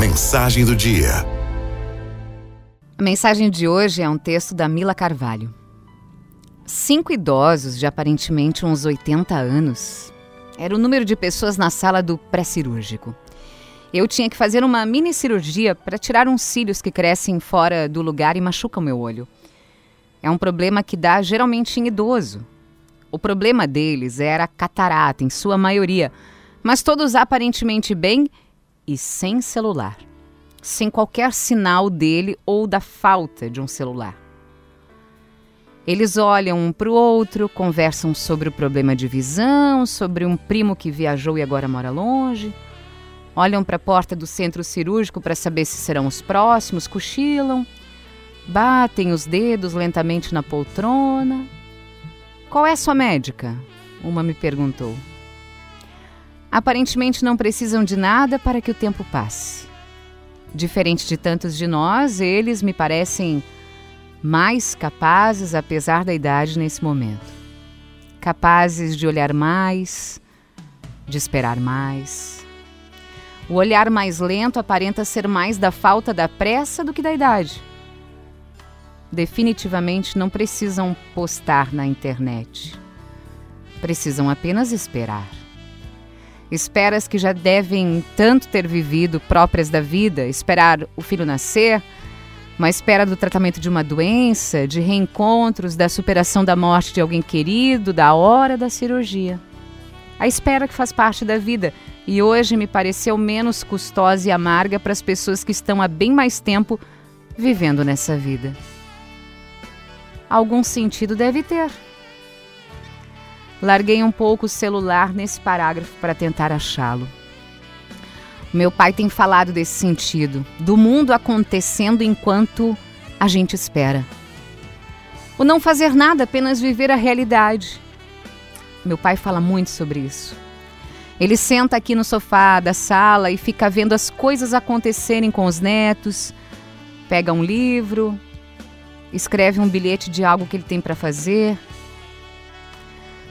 Mensagem do dia. A mensagem de hoje é um texto da Mila Carvalho. Cinco idosos de aparentemente uns 80 anos. Era o número de pessoas na sala do pré-cirúrgico. Eu tinha que fazer uma mini cirurgia para tirar uns cílios que crescem fora do lugar e machucam meu olho. É um problema que dá geralmente em idoso. O problema deles era catarata, em sua maioria, mas todos aparentemente bem e sem celular. Sem qualquer sinal dele ou da falta de um celular. Eles olham um para o outro, conversam sobre o problema de visão, sobre um primo que viajou e agora mora longe. Olham para a porta do centro cirúrgico para saber se serão os próximos, cochilam Batem os dedos lentamente na poltrona. Qual é sua médica? Uma me perguntou. Aparentemente não precisam de nada para que o tempo passe. Diferente de tantos de nós, eles me parecem mais capazes, apesar da idade nesse momento. Capazes de olhar mais, de esperar mais. O olhar mais lento aparenta ser mais da falta da pressa do que da idade definitivamente não precisam postar na internet. Precisam apenas esperar. Esperas que já devem tanto ter vivido próprias da vida, esperar o filho nascer, uma espera do tratamento de uma doença, de reencontros, da superação da morte de alguém querido, da hora da cirurgia. A espera que faz parte da vida e hoje me pareceu menos custosa e amarga para as pessoas que estão há bem mais tempo vivendo nessa vida algum sentido deve ter. Larguei um pouco o celular nesse parágrafo para tentar achá-lo. Meu pai tem falado desse sentido, do mundo acontecendo enquanto a gente espera. O não fazer nada, apenas viver a realidade. Meu pai fala muito sobre isso. Ele senta aqui no sofá da sala e fica vendo as coisas acontecerem com os netos, pega um livro, escreve um bilhete de algo que ele tem para fazer.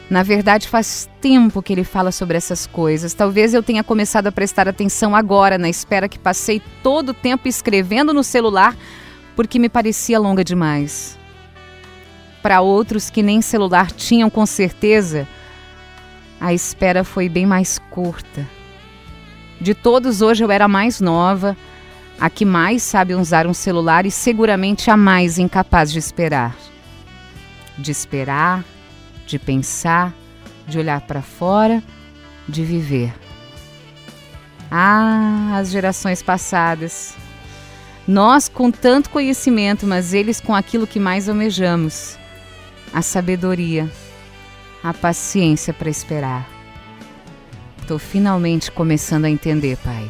Na verdade, faz tempo que ele fala sobre essas coisas. Talvez eu tenha começado a prestar atenção agora, na espera que passei todo o tempo escrevendo no celular, porque me parecia longa demais. Para outros que nem celular tinham, com certeza, a espera foi bem mais curta. De todos, hoje eu era mais nova a que mais sabe usar um celular e seguramente a mais incapaz de esperar. De esperar, de pensar, de olhar para fora, de viver. Ah, as gerações passadas. Nós com tanto conhecimento, mas eles com aquilo que mais almejamos: a sabedoria, a paciência para esperar. Estou finalmente começando a entender, Pai.